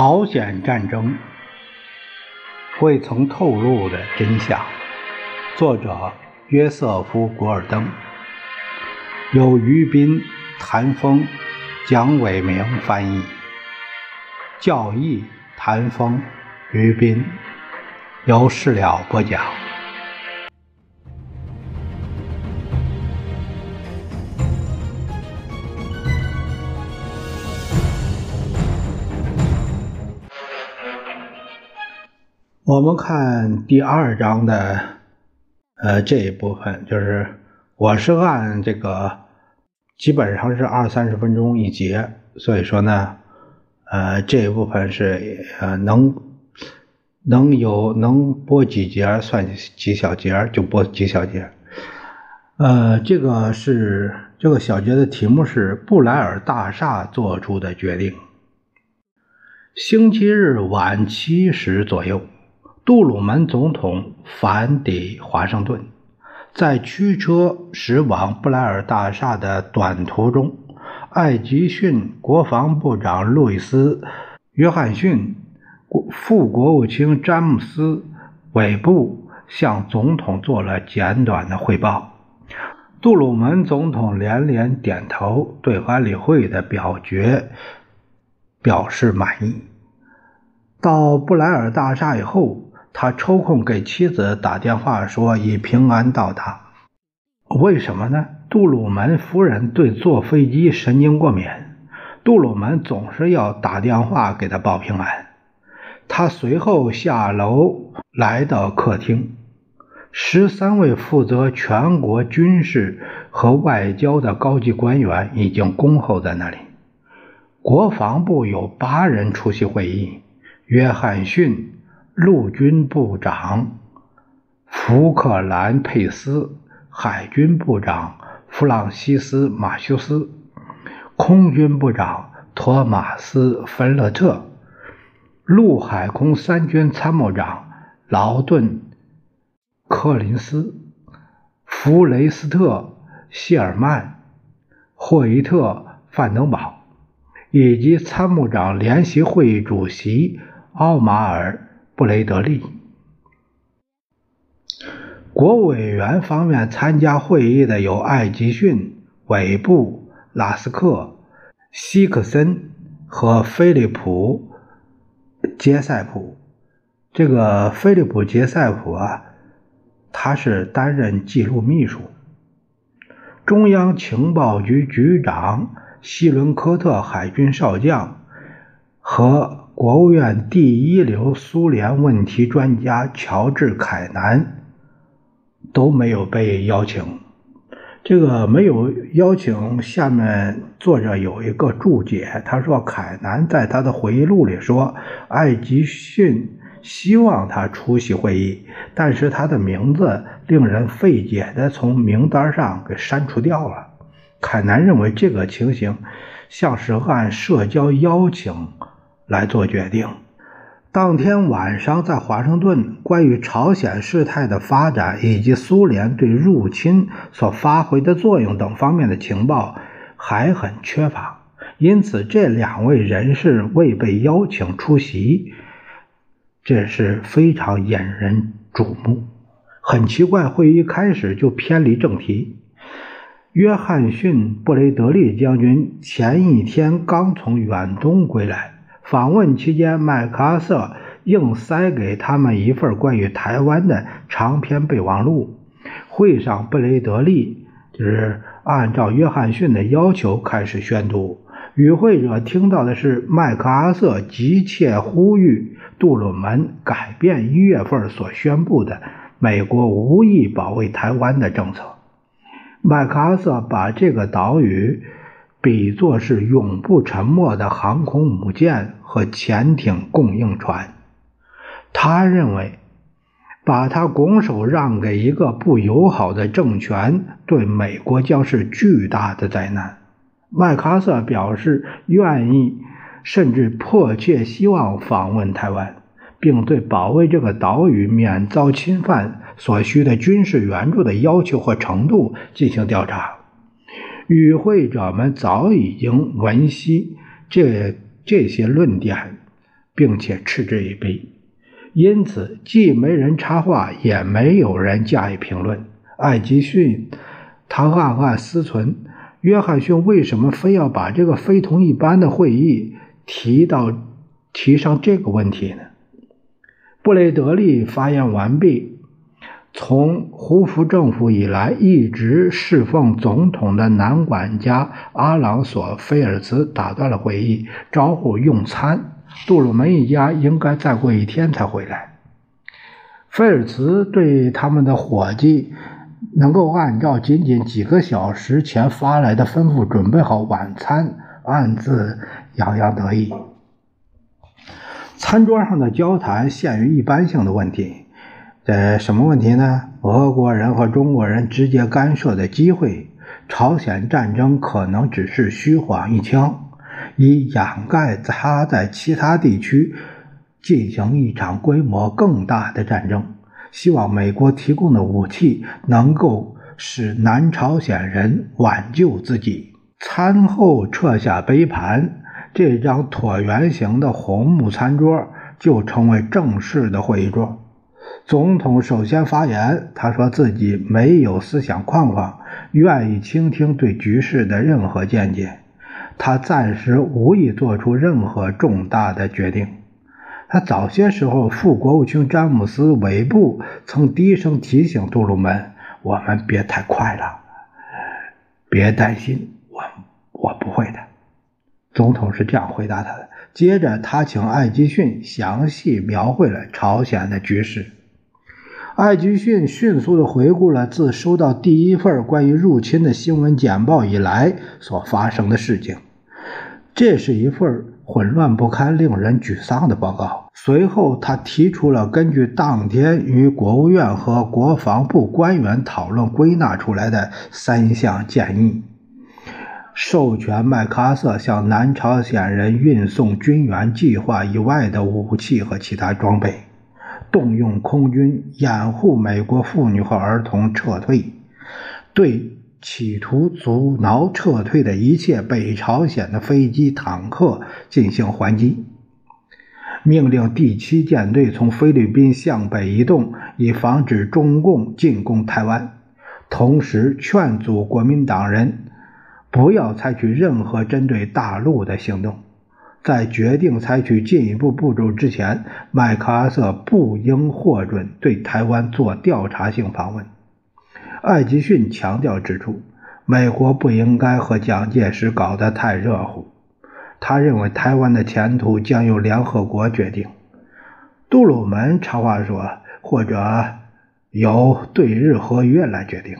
朝鲜战争未曾透露的真相，作者约瑟夫·古尔登，由于斌、谭峰、蒋伟明翻译，教义谭峰、于斌，由事了播讲。我们看第二章的，呃，这一部分就是我是按这个基本上是二三十分钟一节，所以说呢，呃，这一部分是呃能能有能播几节算几小节就播几小节，呃，这个是这个小节的题目是布莱尔大厦做出的决定。星期日晚七时左右。杜鲁门总统返抵华盛顿，在驱车驶往布莱尔大厦的短途中，艾吉逊国防部长路易斯·约翰逊、副国务卿詹姆斯·韦布向总统做了简短的汇报。杜鲁门总统连连点头，对安理会的表决表示满意。到布莱尔大厦以后。他抽空给妻子打电话，说已平安到达。为什么呢？杜鲁门夫人对坐飞机神经过敏，杜鲁门总是要打电话给他报平安。他随后下楼来到客厅，十三位负责全国军事和外交的高级官员已经恭候在那里。国防部有八人出席会议，约翰逊。陆军部长福克兰佩斯，海军部长弗朗西斯马修斯，空军部长托马斯芬勒特，陆海空三军参谋长劳顿柯林斯，弗雷斯特谢尔曼，霍伊特范登堡，以及参谋长联席会议主席奥马尔。布雷德利，国委员方面参加会议的有艾吉逊、韦布、拉斯克、希克森和菲利普·杰塞普。这个菲利普·杰塞普啊，他是担任记录秘书。中央情报局局长希伦科特海军少将和。国务院第一流苏联问题专家乔治·凯南都没有被邀请。这个没有邀请，下面作者有一个注解，他说：“凯南在他的回忆录里说，艾吉逊希望他出席会议，但是他的名字令人费解的从名单上给删除掉了。”凯南认为这个情形像是按社交邀请。来做决定。当天晚上，在华盛顿，关于朝鲜事态的发展以及苏联对入侵所发挥的作用等方面的情报还很缺乏，因此这两位人士未被邀请出席，这是非常引人瞩目。很奇怪，会议开始就偏离正题。约翰逊·布雷德利将军前一天刚从远东归来。访问期间，麦克阿瑟硬塞给他们一份关于台湾的长篇备忘录。会上，布雷德利就是按照约翰逊的要求开始宣读。与会者听到的是麦克阿瑟急切呼吁杜鲁门改变一月份所宣布的美国无意保卫台湾的政策。麦克阿瑟把这个岛屿比作是永不沉没的航空母舰。和潜艇供应船，他认为把他拱手让给一个不友好的政权，对美国将是巨大的灾难。麦克阿瑟表示愿意，甚至迫切希望访问台湾，并对保卫这个岛屿免遭侵犯所需的军事援助的要求和程度进行调查。与会者们早已经闻悉这。这些论点，并且嗤之以鼻。因此，既没人插话，也没有人加以评论。艾吉逊他暗暗思忖：约翰逊为什么非要把这个非同一般的会议提到提上这个问题呢？布雷德利发言完毕。从胡佛政府以来，一直侍奉总统的男管家阿朗索·菲尔茨打断了会议，招呼用餐。杜鲁门一家应该再过一天才回来。菲尔茨对他们的伙计能够按照仅仅几个小时前发来的吩咐准备好晚餐，暗自洋洋得意。餐桌上的交谈限于一般性的问题。这什么问题呢？俄国人和中国人直接干涉的机会，朝鲜战争可能只是虚晃一枪，以掩盖他在其他地区进行一场规模更大的战争。希望美国提供的武器能够使南朝鲜人挽救自己。餐后撤下杯盘，这张椭圆形的红木餐桌就成为正式的会议桌。总统首先发言，他说自己没有思想框框，愿意倾听对局势的任何见解。他暂时无意做出任何重大的决定。他早些时候，副国务卿詹姆斯·韦布曾低声提醒杜鲁门：“我们别太快了，别担心，我我不会的。”总统是这样回答他的。接着，他请艾吉逊详细描绘了朝鲜的局势。艾吉逊迅速地回顾了自收到第一份关于入侵的新闻简报以来所发生的事情。这是一份混乱不堪、令人沮丧的报告。随后，他提出了根据当天与国务院和国防部官员讨论归纳出来的三项建议：授权麦克阿瑟向南朝鲜人运送军援计划以外的武器和其他装备。动用空军掩护美国妇女和儿童撤退，对企图阻挠撤退的一切北朝鲜的飞机、坦克进行还击。命令第七舰队从菲律宾向北移动，以防止中共进攻台湾。同时，劝阻国民党人不要采取任何针对大陆的行动。在决定采取进一步步骤之前，麦克阿瑟不应获准对台湾做调查性访问。艾吉逊强调指出，美国不应该和蒋介石搞得太热乎。他认为台湾的前途将由联合国决定。杜鲁门插话说：“或者由对日合约来决定。”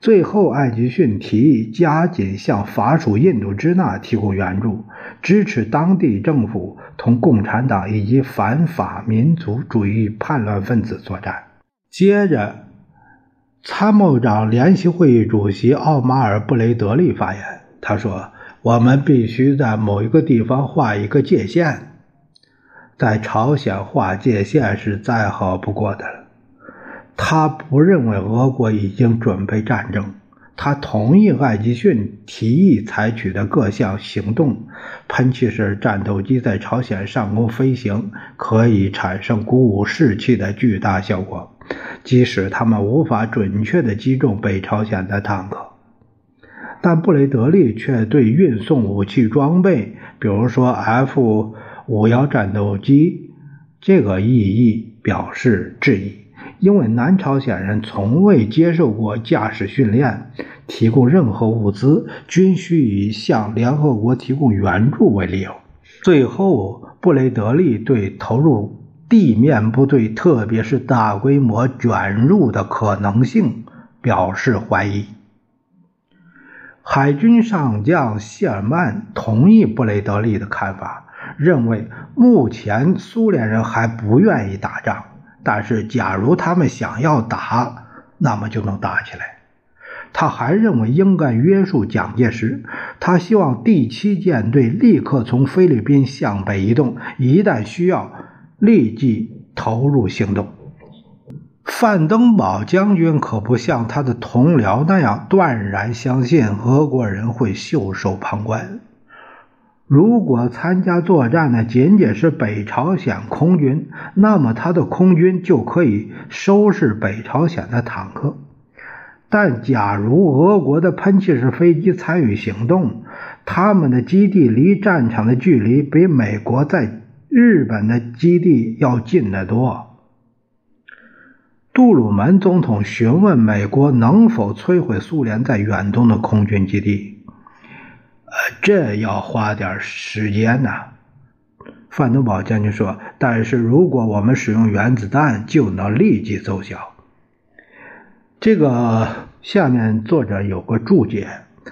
最后，艾吉逊提议加紧向法属印度支那提供援助，支持当地政府同共产党以及反法民族主义叛乱分子作战。接着，参谋长联席会议主席奥马尔·布雷德利发言，他说：“我们必须在某一个地方画一个界限，在朝鲜画界限是再好不过的了。”他不认为俄国已经准备战争。他同意艾吉逊提议采取的各项行动。喷气式战斗机在朝鲜上空飞行可以产生鼓舞士气的巨大效果，即使他们无法准确地击中北朝鲜的坦克。但布雷德利却对运送武器装备，比如说 F 五幺战斗机这个意义表示质疑。因为南朝鲜人从未接受过驾驶训练，提供任何物资均需以向联合国提供援助为理由。最后，布雷德利对投入地面部队，特别是大规模卷入的可能性表示怀疑。海军上将谢尔曼同意布雷德利的看法，认为目前苏联人还不愿意打仗。但是，假如他们想要打，那么就能打起来。他还认为应该约束蒋介石。他希望第七舰队立刻从菲律宾向北移动，一旦需要，立即投入行动。范登堡将军可不像他的同僚那样断然相信俄国人会袖手旁观。如果参加作战的仅仅是北朝鲜空军，那么他的空军就可以收拾北朝鲜的坦克。但假如俄国的喷气式飞机参与行动，他们的基地离战场的距离比美国在日本的基地要近得多。杜鲁门总统询问美国能否摧毁苏联在远东的空军基地。呃，这要花点时间呐。范德堡将军说：“但是如果我们使用原子弹，就能立即奏效。”这个下面作者有个注解：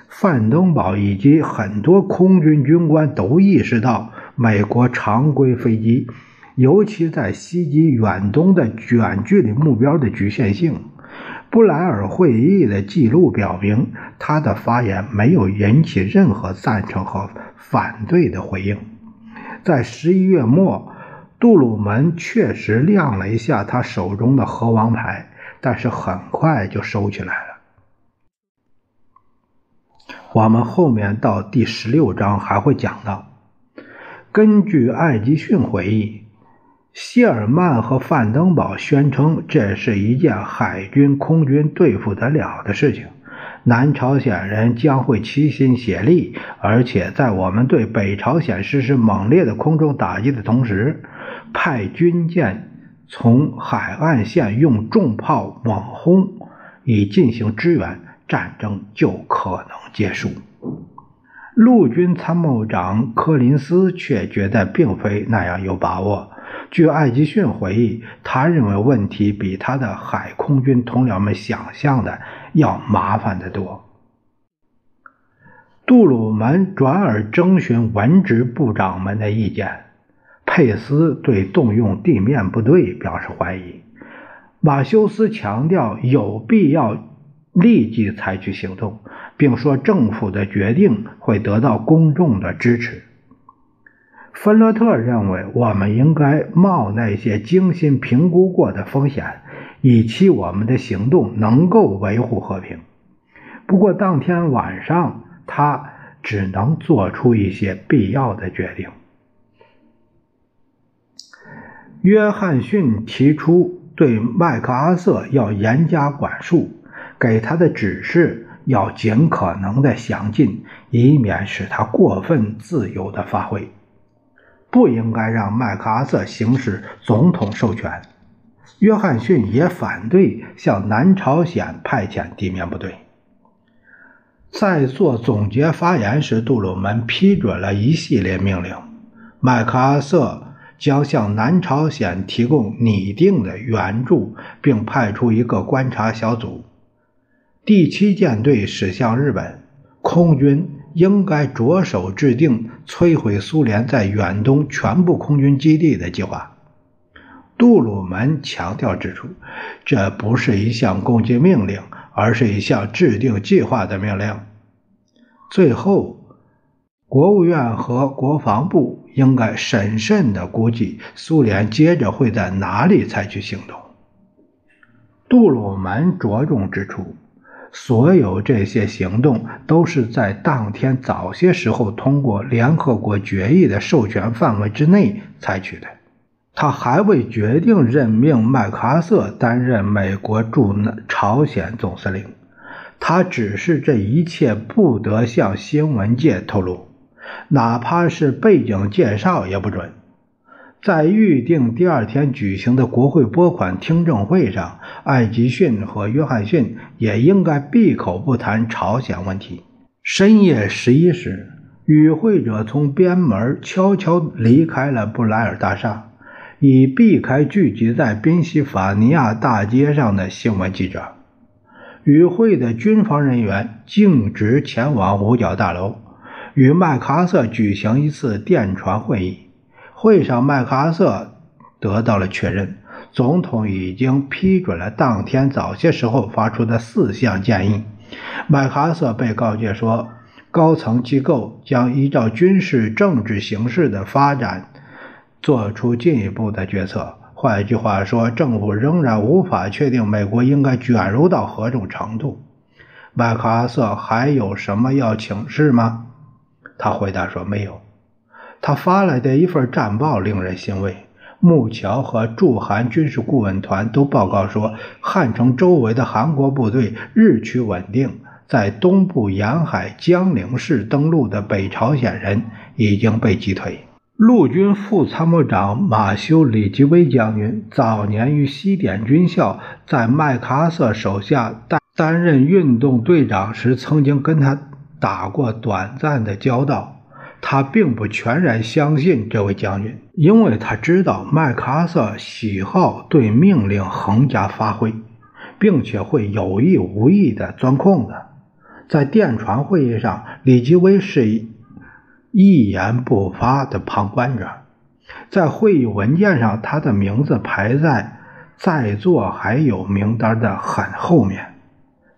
范登堡以及很多空军军官都意识到美国常规飞机，尤其在袭击远东的远距离目标的局限性。布莱尔会议的记录表明，他的发言没有引起任何赞成和反对的回应。在十一月末，杜鲁门确实亮了一下他手中的核王牌，但是很快就收起来了。我们后面到第十六章还会讲到，根据艾吉逊回忆。谢尔曼和范登堡宣称，这是一件海军、空军对付得了的事情。南朝鲜人将会齐心协力，而且在我们对北朝鲜实施猛烈的空中打击的同时，派军舰从海岸线用重炮猛轰，以进行支援，战争就可能结束。陆军参谋长柯林斯却觉得并非那样有把握。据艾吉逊回忆，他认为问题比他的海空军同僚们想象的要麻烦得多。杜鲁门转而征询文职部长们的意见，佩斯对动用地面部队表示怀疑，马修斯强调有必要立即采取行动，并说政府的决定会得到公众的支持。芬勒特认为，我们应该冒那些精心评估过的风险，以期我们的行动能够维护和平。不过，当天晚上他只能做出一些必要的决定。约翰逊提出对麦克阿瑟要严加管束，给他的指示要尽可能的详尽，以免使他过分自由的发挥。不应该让麦克阿瑟行使总统授权。约翰逊也反对向南朝鲜派遣地面部队。在做总结发言时，杜鲁门批准了一系列命令。麦克阿瑟将向南朝鲜提供拟定的援助，并派出一个观察小组。第七舰队驶向日本，空军。应该着手制定摧毁苏联在远东全部空军基地的计划。杜鲁门强调指出，这不是一项攻击命令，而是一项制定计划的命令。最后，国务院和国防部应该审慎地估计苏联接着会在哪里采取行动。杜鲁门着重指出。所有这些行动都是在当天早些时候通过联合国决议的授权范围之内采取的。他还未决定任命麦克阿瑟担任美国驻朝鲜总司令，他指示这一切不得向新闻界透露，哪怕是背景介绍也不准。在预定第二天举行的国会拨款听证会上，艾吉逊和约翰逊也应该闭口不谈朝鲜问题。深夜十一时，与会者从边门悄悄离开了布莱尔大厦，以避开聚集在宾夕法尼亚大街上的新闻记者。与会的军方人员径直前往五角大楼，与麦克阿瑟举行一次电传会议。会上，麦克阿瑟得到了确认，总统已经批准了当天早些时候发出的四项建议。麦克阿瑟被告诫说，高层机构将依照军事政治形势的发展做出进一步的决策。换一句话说，政府仍然无法确定美国应该卷入到何种程度。麦克阿瑟还有什么要请示吗？他回答说：“没有。”他发来的一份战报令人欣慰。木桥和驻韩军事顾问团都报告说，汉城周围的韩国部队日趋稳定，在东部沿海江陵市登陆的北朝鲜人已经被击退。陆军副参谋长马修·李吉微将军早年于西点军校，在麦克阿瑟手下担担任运动队长时，曾经跟他打过短暂的交道。他并不全然相信这位将军，因为他知道麦克阿瑟喜好对命令横加发挥，并且会有意无意地钻空子。在电传会议上，李吉微是一言不发的旁观者。在会议文件上，他的名字排在在座还有名单的很后面。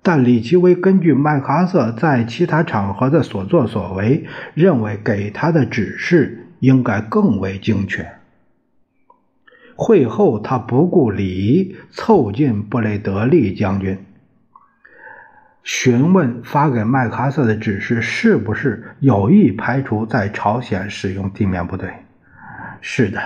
但李奇微根据麦克阿瑟在其他场合的所作所为，认为给他的指示应该更为精确。会后，他不顾礼仪，凑近布雷德利将军，询问发给麦克阿瑟的指示是不是有意排除在朝鲜使用地面部队。是的，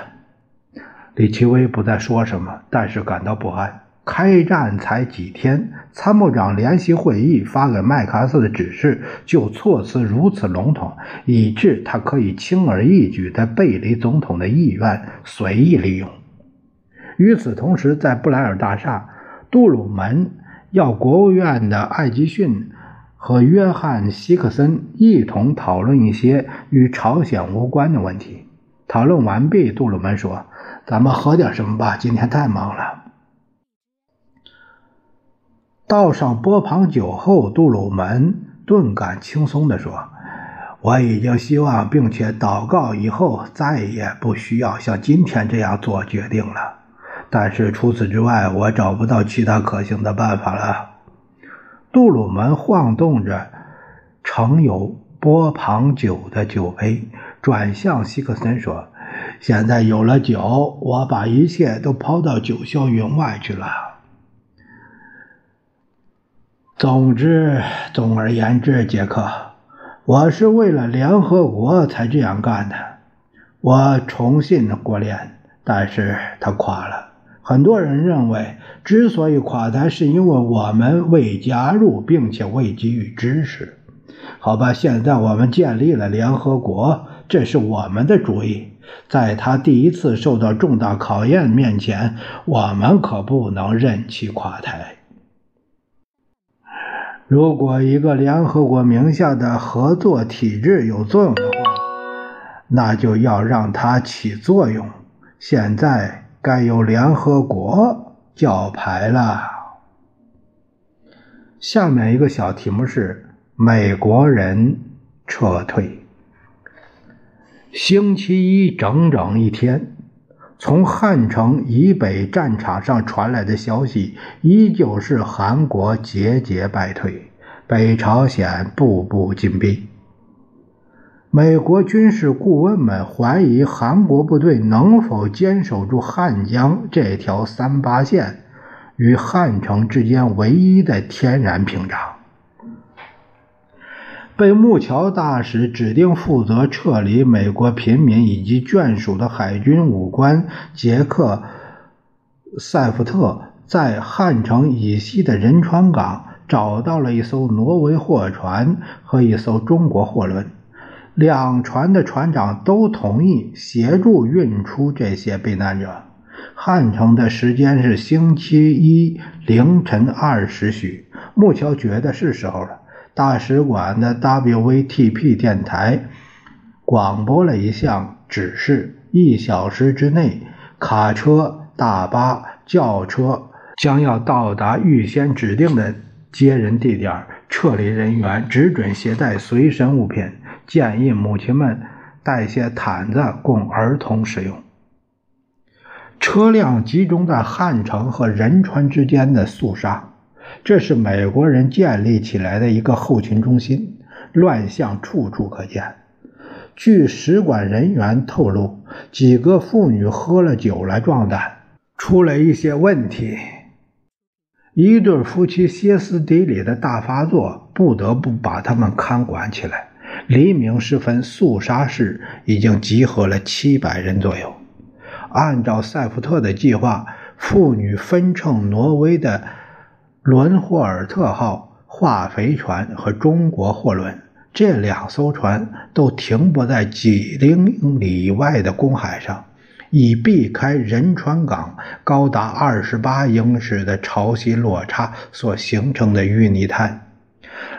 李奇微不再说什么，但是感到不安。开战才几天，参谋长联席会议发给麦克阿瑟的指示就措辞如此笼统，以致他可以轻而易举地背离总统的意愿，随意利用。与此同时，在布莱尔大厦，杜鲁门要国务院的艾吉逊和约翰希克森一同讨论一些与朝鲜无关的问题。讨论完毕，杜鲁门说：“咱们喝点什么吧，今天太忙了。”倒上波旁酒后，杜鲁门顿感轻松地说：“我已经希望并且祷告以后再也不需要像今天这样做决定了。但是除此之外，我找不到其他可行的办法了。”杜鲁门晃动着盛有波旁酒的酒杯，转向希克森说：“现在有了酒，我把一切都抛到九霄云外去了。”总之，总而言之，杰克，我是为了联合国才这样干的。我重信国联，但是他垮了。很多人认为，之所以垮台，是因为我们未加入，并且未给予支持。好吧，现在我们建立了联合国，这是我们的主意。在他第一次受到重大考验面前，我们可不能任其垮台。如果一个联合国名下的合作体制有作用的话，那就要让它起作用。现在该由联合国叫牌了。下面一个小题目是：美国人撤退。星期一整整一天，从汉城以北战场上传来的消息依旧是韩国节节败退。北朝鲜步步紧逼，美国军事顾问们怀疑韩国部队能否坚守住汉江这条三八线与汉城之间唯一的天然屏障。被木桥大使指定负责撤离美国平民以及眷属的海军武官杰克·塞夫特，在汉城以西的仁川港。找到了一艘挪威货船和一艘中国货轮，两船的船长都同意协助运出这些避难者。汉城的时间是星期一凌晨二时许，木桥觉得是时候了。大使馆的 WVTP 电台广播了一项指示：一小时之内，卡车、大巴、轿车将要到达预先指定的。接人地点，撤离人员只准携带随身物品。建议母亲们带些毯子供儿童使用。车辆集中在汉城和仁川之间的肃杀，这是美国人建立起来的一个后勤中心。乱象处处可见。据使馆人员透露，几个妇女喝了酒来壮胆，出了一些问题。一对夫妻歇斯底里的大发作，不得不把他们看管起来。黎明时分，肃杀市已经集合了七百人左右。按照塞福特的计划，妇女分乘挪威的伦霍尔特号化肥船和中国货轮。这两艘船都停泊在几英里外的公海上，以避开仁川港高达二十八英尺的潮汐落差所形成的淤泥滩。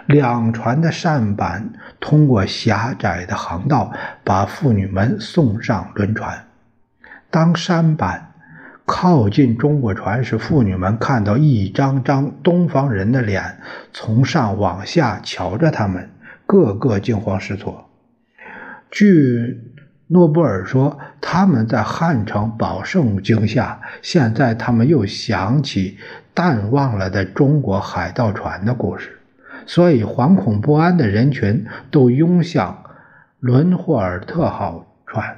两船的扇板通过狭窄的航道，把妇女们送上轮船。当扇板靠近中国船时，妇女们看到一张张东方人的脸从上往下瞧着他们。个个惊慌失措。据诺布尔说，他们在汉城饱受惊吓，现在他们又想起淡忘了的中国海盗船的故事，所以惶恐不安的人群都涌向伦霍尔特号船。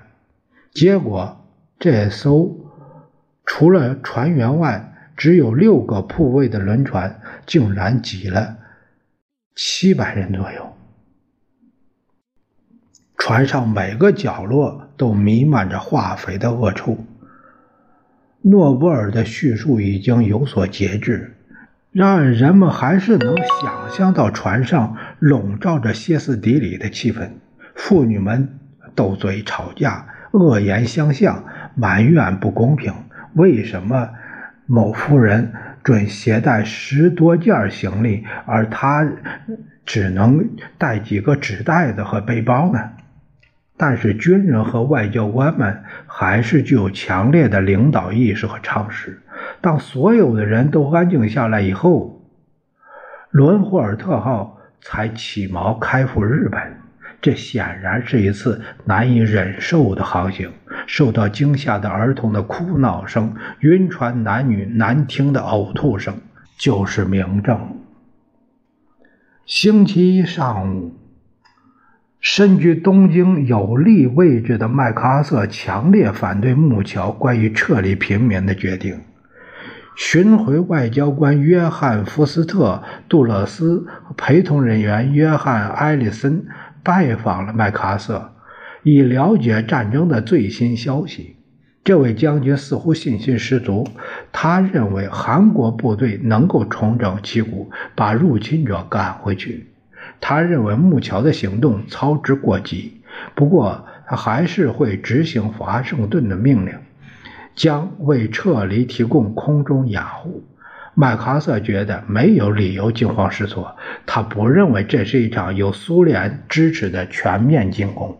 结果，这艘除了船员外只有六个铺位的轮船，竟然挤了七百人左右。船上每个角落都弥漫着化肥的恶臭。诺布尔的叙述已经有所节制，然而人们还是能想象到船上笼罩着歇斯底里的气氛：妇女们斗嘴吵架，恶言相向，埋怨不公平。为什么某夫人准携带十多件行李，而他只能带几个纸袋子和背包呢？但是军人和外交官们还是具有强烈的领导意识和常识。当所有的人都安静下来以后，伦霍尔特号才起锚开赴日本。这显然是一次难以忍受的航行。受到惊吓的儿童的哭闹声、晕船男女难听的呕吐声，就是明证。星期一上午。身居东京有利位置的麦克阿瑟强烈反对木桥关于撤离平民的决定。巡回外交官约翰·福斯特·杜勒斯陪同人员约翰·埃里森拜访了麦克阿瑟，以了解战争的最新消息。这位将军似乎信心十足，他认为韩国部队能够重整旗鼓，把入侵者赶回去。他认为木桥的行动操之过急，不过他还是会执行华盛顿的命令，将为撤离提供空中掩护。麦克阿瑟觉得没有理由惊慌失措，他不认为这是一场有苏联支持的全面进攻。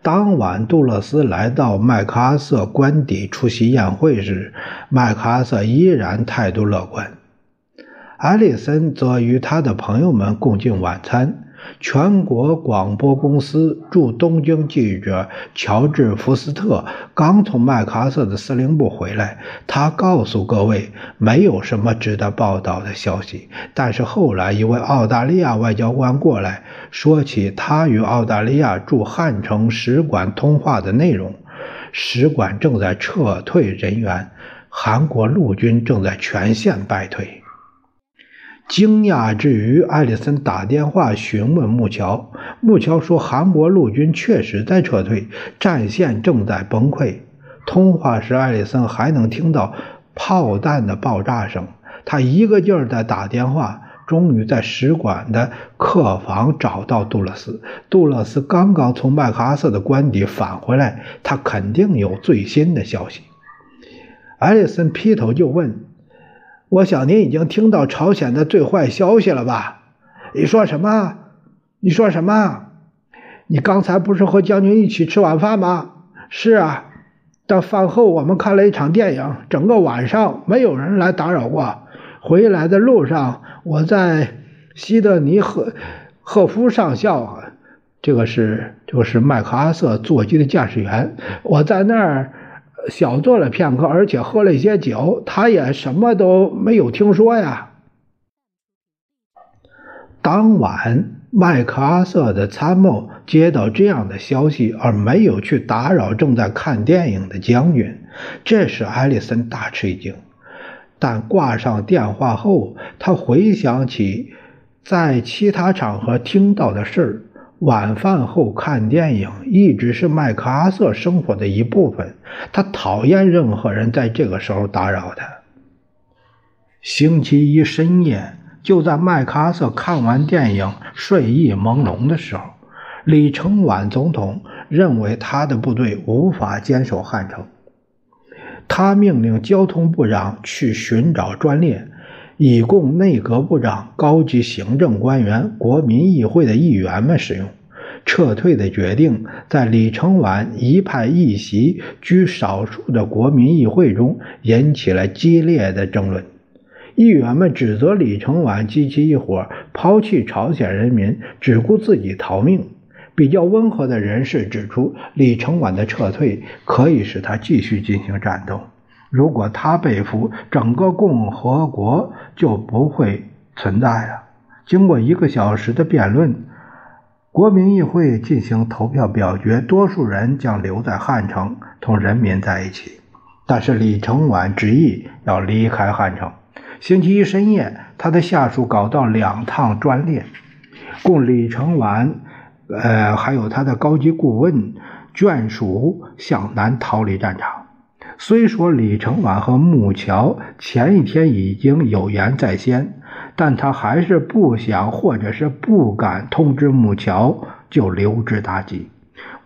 当晚，杜勒斯来到麦克阿瑟官邸出席宴会时，麦克阿瑟依然态度乐观。艾里森则与他的朋友们共进晚餐。全国广播公司驻东京记者乔治·福斯特刚从麦克阿瑟的司令部回来，他告诉各位没有什么值得报道的消息。但是后来一位澳大利亚外交官过来说起他与澳大利亚驻汉城使馆通话的内容：使馆正在撤退人员，韩国陆军正在全线败退。惊讶之余，艾利森打电话询问木桥。木桥说：“韩国陆军确实在撤退，战线正在崩溃。”通话时，艾利森还能听到炮弹的爆炸声。他一个劲儿地打电话，终于在使馆的客房找到杜勒斯。杜勒斯刚刚从麦克阿瑟的官邸返回来，他肯定有最新的消息。艾利森劈头就问。我想您已经听到朝鲜的最坏消息了吧？你说什么？你说什么？你刚才不是和将军一起吃晚饭吗？是啊，到饭后我们看了一场电影，整个晚上没有人来打扰过。回来的路上，我在西德尼赫赫夫上校，这个是这个是麦克阿瑟座机的驾驶员，我在那儿。小坐了片刻，而且喝了一些酒，他也什么都没有听说呀。当晚，麦克阿瑟的参谋接到这样的消息，而没有去打扰正在看电影的将军，这使艾利森大吃一惊。但挂上电话后，他回想起在其他场合听到的事儿。晚饭后看电影一直是麦克阿瑟生活的一部分。他讨厌任何人在这个时候打扰他。星期一深夜，就在麦克阿瑟看完电影睡意朦胧的时候，李承晚总统认为他的部队无法坚守汉城，他命令交通部长去寻找专列。以供内阁部长、高级行政官员、国民议会的议员们使用。撤退的决定在李承晚一派一席居少数的国民议会中引起了激烈的争论。议员们指责李承晚及其一伙抛弃朝鲜人民，只顾自己逃命。比较温和的人士指出，李承晚的撤退可以使他继续进行战斗。如果他被俘，整个共和国就不会存在了。经过一个小时的辩论，国民议会进行投票表决，多数人将留在汉城同人民在一起。但是李承晚执意要离开汉城。星期一深夜，他的下属搞到两趟专列，供李承晚，呃，还有他的高级顾问眷属向南逃离战场。虽说李承晚和木桥前一天已经有言在先，但他还是不想或者是不敢通知木桥就留之大吉。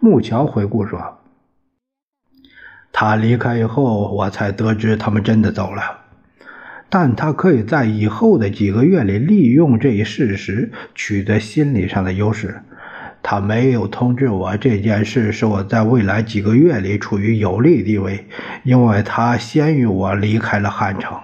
木桥回顾说：“他离开以后，我才得知他们真的走了。但他可以在以后的几个月里利用这一事实，取得心理上的优势。”他没有通知我这件事，是我在未来几个月里处于有利地位，因为他先于我离开了汉城。